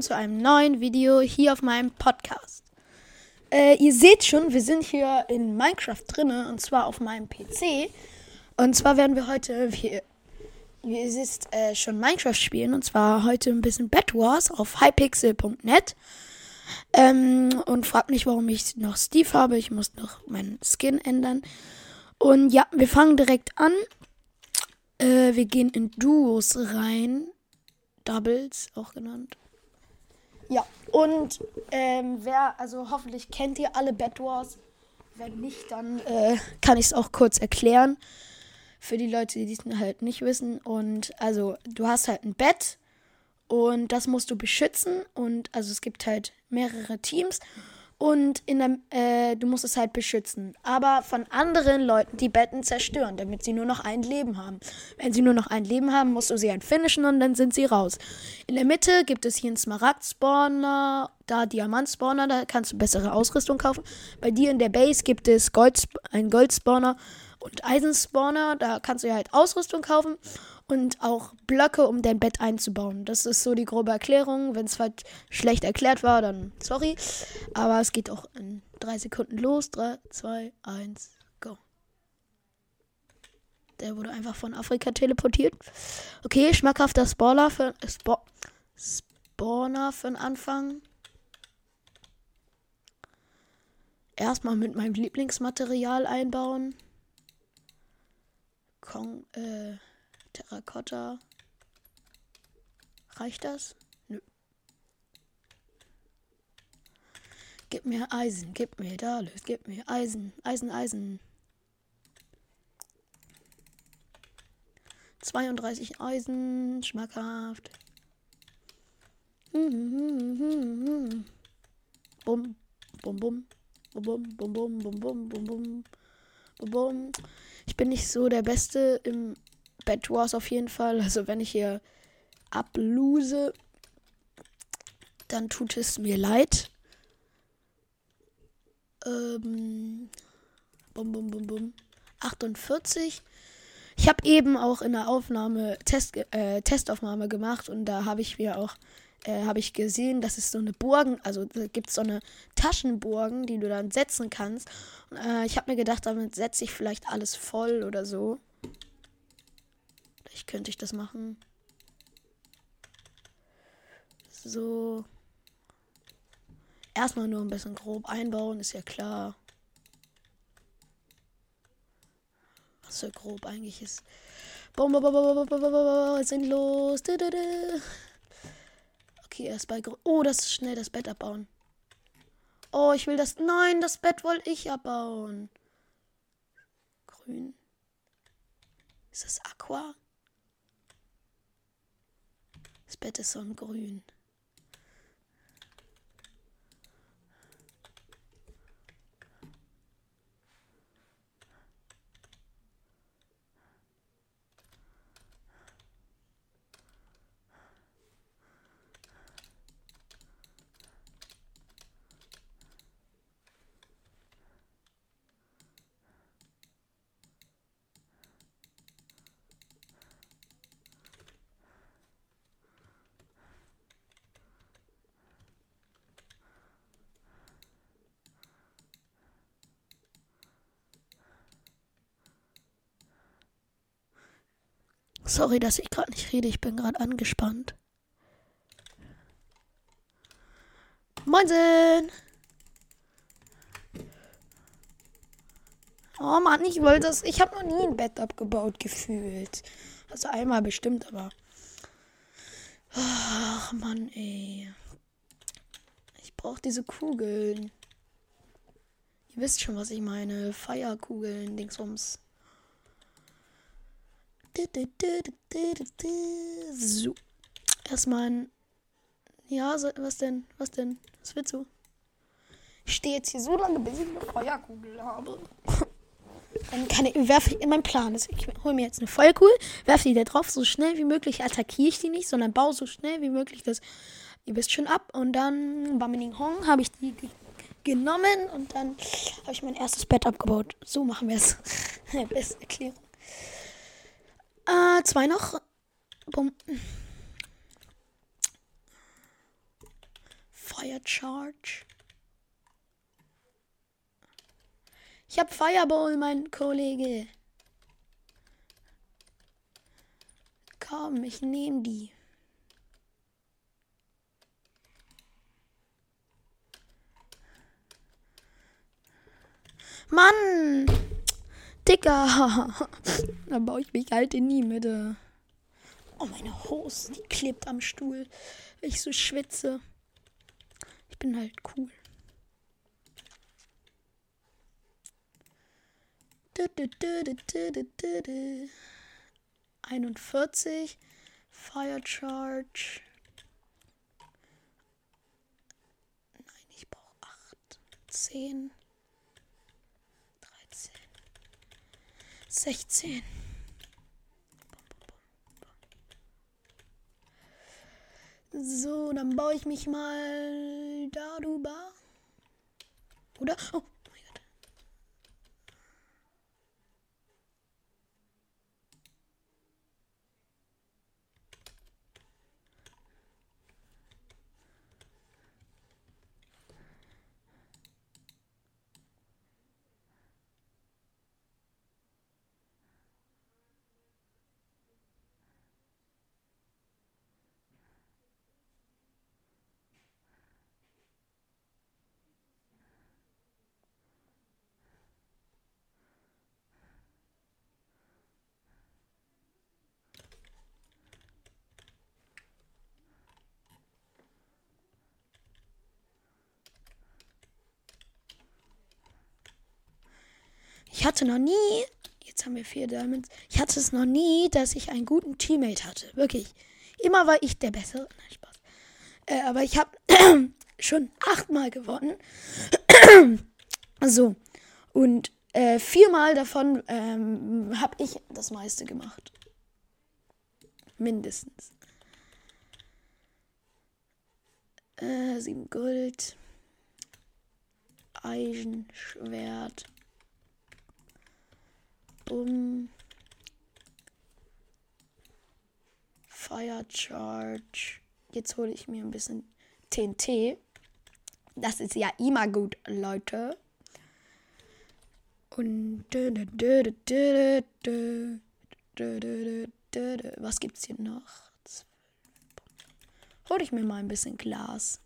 willkommen zu einem neuen Video hier auf meinem Podcast. Äh, ihr seht schon, wir sind hier in Minecraft drinne und zwar auf meinem PC. Und zwar werden wir heute, wie, wie es ist, äh, schon Minecraft spielen und zwar heute ein bisschen Bed Wars auf hypixel.net. Ähm, und fragt mich, warum ich noch Steve habe. Ich muss noch meinen Skin ändern. Und ja, wir fangen direkt an. Äh, wir gehen in Duos rein. Doubles auch genannt. Ja, und ähm, wer, also hoffentlich kennt ihr alle Bed Wars. Wenn nicht, dann äh, kann ich es auch kurz erklären. Für die Leute, die es halt nicht wissen. Und also, du hast halt ein Bett und das musst du beschützen. Und also es gibt halt mehrere Teams und in der, äh, du musst es halt beschützen. Aber von anderen Leuten die Betten zerstören, damit sie nur noch ein Leben haben. Wenn sie nur noch ein Leben haben, musst du sie halt finishen und dann sind sie raus. In der Mitte gibt es hier einen Smaragd-Spawner, da Diamant-Spawner, da kannst du bessere Ausrüstung kaufen. Bei dir in der Base gibt es Gold, einen Gold-Spawner und Eisenspawner, da kannst du ja halt Ausrüstung kaufen und auch Blöcke, um dein Bett einzubauen. Das ist so die grobe Erklärung. Wenn es halt schlecht erklärt war, dann sorry. Aber es geht auch in drei Sekunden los. Drei, zwei, eins, go. Der wurde einfach von Afrika teleportiert. Okay, schmackhafter Spawner für, Spo Spawner für den Anfang. Erstmal mit meinem Lieblingsmaterial einbauen. Kong, äh. Terrakotta. Reicht das? Nö. Gib mir Eisen, gib mir Dalis, gib mir Eisen, Eisen, Eisen. 32 Eisen, schmackhaft. Bum, bum, bum, bum, bum, bum, bum, bum, bum, bum, bum, bum. Ich bin nicht so der Beste im Bad Wars auf jeden Fall. Also wenn ich hier ablose, dann tut es mir leid. Ähm, bum, bum, bum, bum. 48. Ich habe eben auch in der Aufnahme Test, äh, Testaufnahme gemacht und da habe ich mir auch äh, habe ich gesehen, dass es so eine Burgen, also da gibt es so eine Taschenburgen, die du dann setzen kannst. Äh, ich habe mir gedacht, damit setze ich vielleicht alles voll oder so. Vielleicht könnte ich das machen. So. Erstmal nur ein bisschen grob einbauen, ist ja klar. Was für grob eigentlich ist. Bum, bum, bum, bum, sind los. Okay, erst bei. Oh, das ist schnell das Bett abbauen. Oh, ich will das. Nein, das Bett wollte ich abbauen. Grün. Ist das Aqua? Das Bett ist so ein Grün. Sorry, dass ich gerade nicht rede. Ich bin gerade angespannt. Moinsen! Oh Mann, ich wollte das. Ich habe noch nie ein Bett abgebaut gefühlt. Also einmal bestimmt, aber. Ach Mann, ey. Ich brauche diese Kugeln. Ihr wisst schon, was ich meine. Feierkugeln, Dingsums. So. Erstmal ein. Ja, was denn? Was denn? Was willst du? Ich stehe jetzt hier so lange, bis ich eine Feuerkugel habe. Dann kann ich, werfe ich in meinem Plan ist, ich hole mir jetzt eine Feuerkugel, werfe die da drauf, so schnell wie möglich attackiere ich die nicht, sondern baue so schnell wie möglich das, wisst schon, ab. Und dann, Bamining Hong, habe ich die genommen und dann habe ich mein erstes Bett abgebaut. So machen wir es. Beste Erklärung. Äh, zwei noch. Bumm. Fire Charge. Ich hab Fireball, mein Kollege. Komm, ich nehme die. Mann! Dicker! da baue ich mich halt in die Mitte. Oh, meine Hose, die klebt am Stuhl, ich so schwitze. Ich bin halt cool. 41 Fire Charge. Nein, ich brauche 8, 10, 16. So, dann baue ich mich mal darüber. Oder? Oh, Ich hatte noch nie, jetzt haben wir vier Diamonds, ich hatte es noch nie, dass ich einen guten Teammate hatte. Wirklich. Immer war ich der Bessere. Nein, Spaß. Äh, aber ich habe schon achtmal gewonnen. so. Und äh, viermal davon ähm, habe ich das meiste gemacht. Mindestens. Äh, sieben Gold. Eisenschwert um Fire Charge. Jetzt hole ich mir ein bisschen TNT. Das ist ja immer gut, Leute. Und was gibt's hier noch? Hol ich mir mal ein bisschen Glas.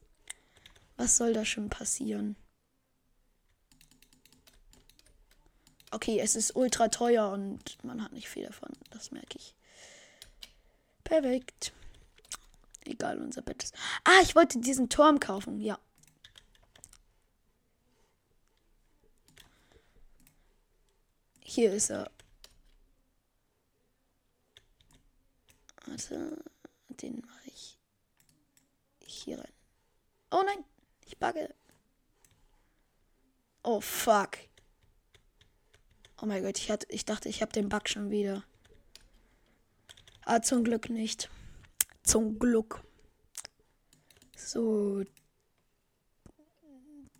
Was soll da schon passieren? Okay, es ist ultra teuer und man hat nicht viel davon. Das merke ich. Perfekt. Egal, unser Bett ist. Ah, ich wollte diesen Turm kaufen. Ja. Hier ist er. Warte, den mache ich hier rein. Oh nein, ich bugge. Oh fuck. Oh mein Gott, ich, hatte, ich dachte, ich habe den Bug schon wieder. Ah, zum Glück nicht. Zum Glück. So.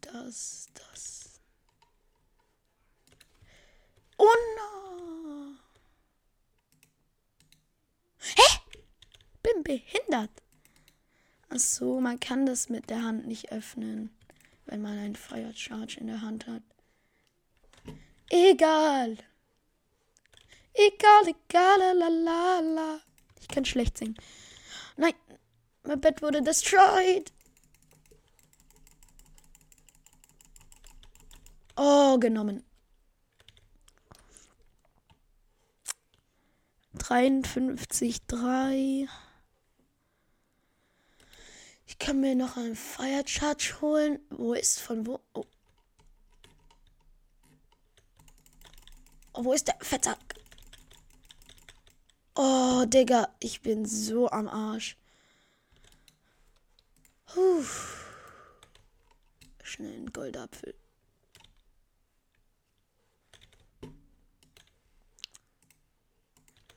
Das, das. Oh no. Hä? Bin behindert. Ach so, man kann das mit der Hand nicht öffnen, wenn man einen Fire Charge in der Hand hat. Egal. Egal, egal, la la la. Ich kann schlecht singen. Nein, mein Bett wurde destroyed. Oh, genommen. 53, 3. Ich kann mir noch einen Fire Charge holen. Wo ist von wo? Oh. Wo ist der Fettsack? Oh, Digga, ich bin so am Arsch. Puh. Schnell ein Goldapfel.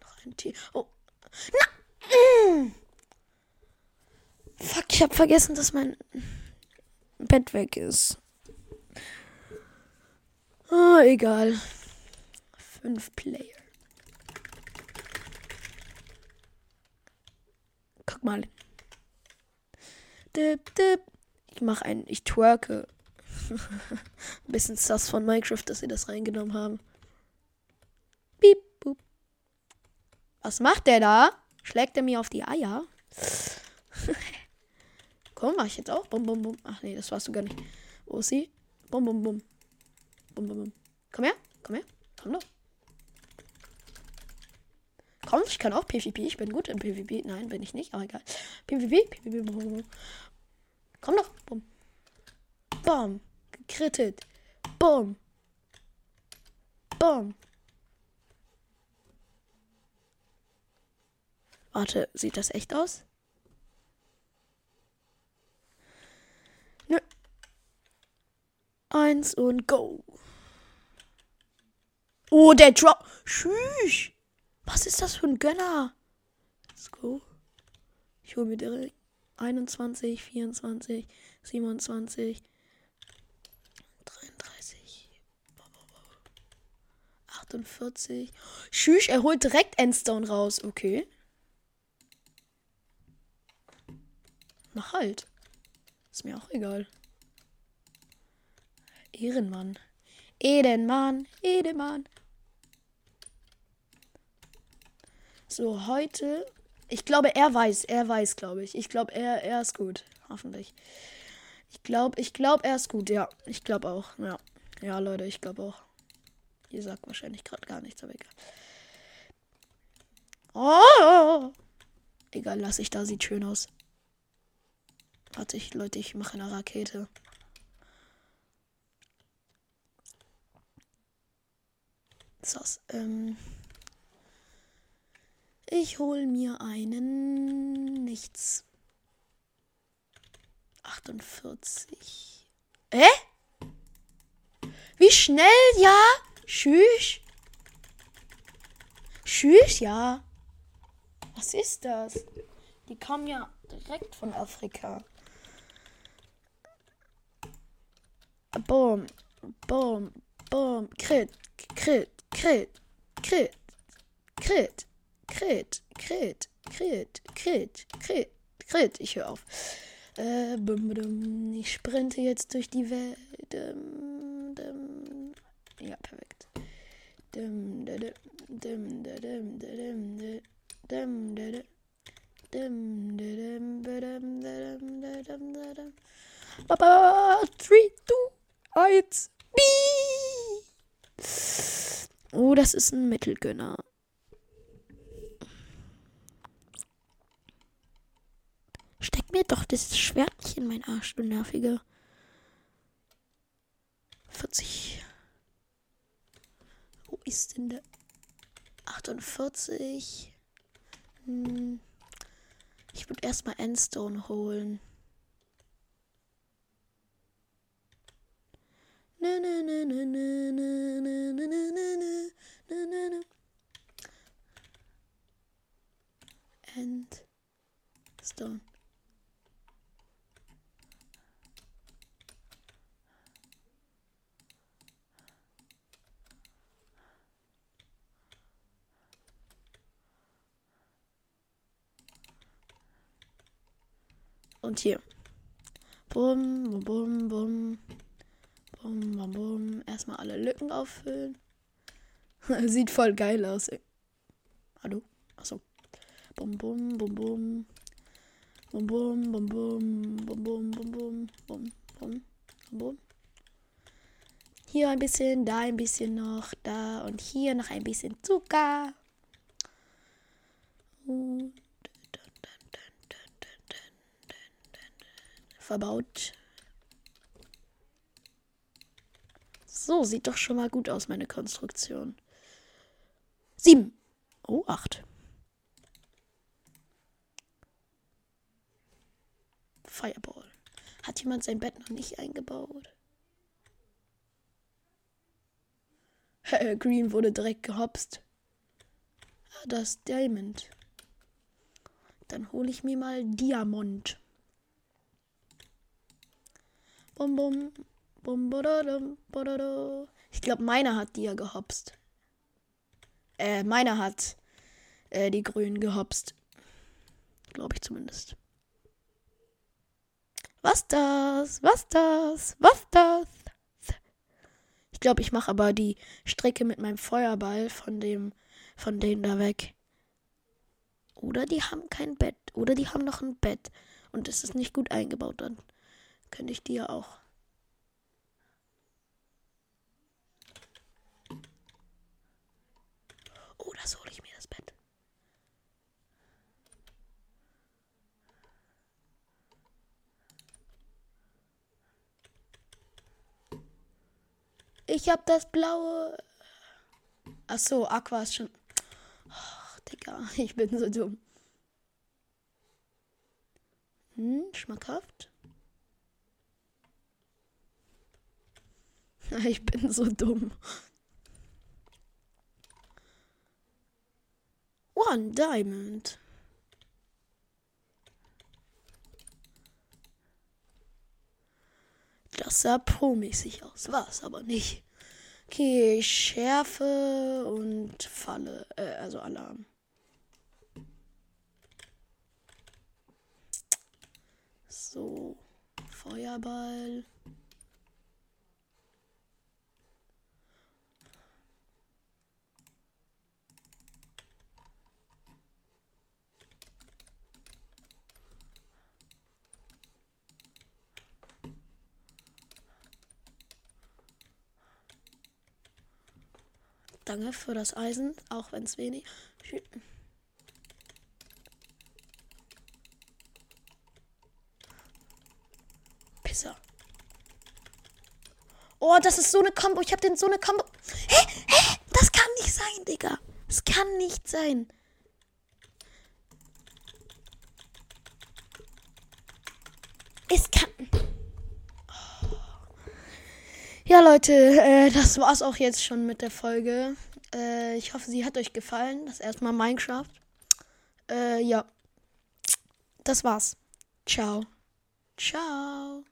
Noch ein Tier. Oh. Na! Mm. Fuck, ich hab vergessen, dass mein Bett weg ist. Oh, egal fünf Player. Guck mal. Ich mache ein, ich twerke. ein bisschen das von Minecraft, dass sie das reingenommen haben. Piep, boop. Was macht der da? Schlägt er mir auf die Eier? Komm, mach ich jetzt auch. Bum, bum, bum. Ach nee, das warst du gar nicht. Wo ist sie? Bum, bum, bum. Bum, bum, bum. Komm her, komm her. Komm doch. Komm, ich kann auch PvP. Ich bin gut im PvP. Nein, bin ich nicht, aber egal. PvP, PvP. Bum. Komm doch. Bum. Bum. Gekrittet. Bum. Bum. Warte, sieht das echt aus? Nö. Eins und go. Oh, der Drop. Tschüss. Was ist das für ein Gönner? Let's go. Ich hole mir direkt 21, 24, 27, 33, 48. Tschüss, er holt direkt Endstone raus. Okay. Mach halt. Ist mir auch egal. Ehrenmann. Edenmann, Edenmann. So, heute. Ich glaube, er weiß. Er weiß, glaube ich. Ich glaube, er, er ist gut. Hoffentlich. Ich glaube, ich glaube, er ist gut. Ja, ich glaube auch. Ja. Ja, Leute, ich glaube auch. Ihr sagt wahrscheinlich gerade gar nichts, aber egal. Oh! Egal, lass ich da. Sieht schön aus. Warte, ich, Leute, ich mache eine Rakete. So, ähm. Ich hol mir einen nichts. 48. Hä? Wie schnell? Ja? Tschüss. Tschüss, ja. Was ist das? Die kommen ja direkt von Afrika. Boom, boom, boom. Crit, crit, crit, crit, crit. Kret, Kret, Kret, Kret, Kret, Kret. Ich höre auf. Äh, ich sprinte jetzt durch die Welt. Ja, perfekt. Papa, 3, 2, 1, B! Oh, das ist ein Mittelgönner. Steck mir doch das Schwertchen in mein Arsch, du nerviger. 40. Wo ist denn der? 48. Hm. Ich würde erstmal Endstone holen. Na, na, na, na, na, na, na, na, na, na, na. Endstone. Und hier. Bum, bum, bum. Bum, bum, bum. Erstmal alle Lücken auffüllen. Sieht voll geil aus. Hallo? Achso. Bum, bum, bum. Bum, bum, bum, bum. Bum, bum, bum, bum. Bum, bum, bum, bum. Hier ein bisschen, da ein bisschen noch, da und hier noch ein bisschen Zucker. Und verbaut. So, sieht doch schon mal gut aus, meine Konstruktion. Sieben. Oh, acht. Fireball. Hat jemand sein Bett noch nicht eingebaut? Green wurde direkt gehopst. Ah, das Diamond. Dann hole ich mir mal Diamond. Bum, bum, bum, badadum, badadum. Ich glaube, meiner hat die ja gehopst. Äh, meiner hat äh, die Grünen gehopst. Glaube ich zumindest. Was das? Was das? Was das? Ich glaube, ich mache aber die Strecke mit meinem Feuerball von dem, von denen da weg. Oder die haben kein Bett. Oder die haben noch ein Bett. Und es ist nicht gut eingebaut. Dann könnte ich ja auch. Oder so hole ich mir das Bett. Ich hab das blaue. Ach so, Aqua ist schon. Oh, Digga, ich bin so dumm. Hm, schmackhaft. Ich bin so dumm. One Diamond. Das sah pro-mäßig aus, war es aber nicht. Okay, Schärfe und Falle, äh, also Alarm. So, Feuerball. Danke für das Eisen, auch wenn es wenig. Pisser. Oh, das ist so eine Combo. Ich habe den so eine Combo. Hä? Hä? Das kann nicht sein, Digga. Das kann nicht sein. Es kann. Ja, Leute, äh, das war's auch jetzt schon mit der Folge. Äh, ich hoffe, sie hat euch gefallen. Das erstmal Minecraft. Äh, ja. Das war's. Ciao. Ciao.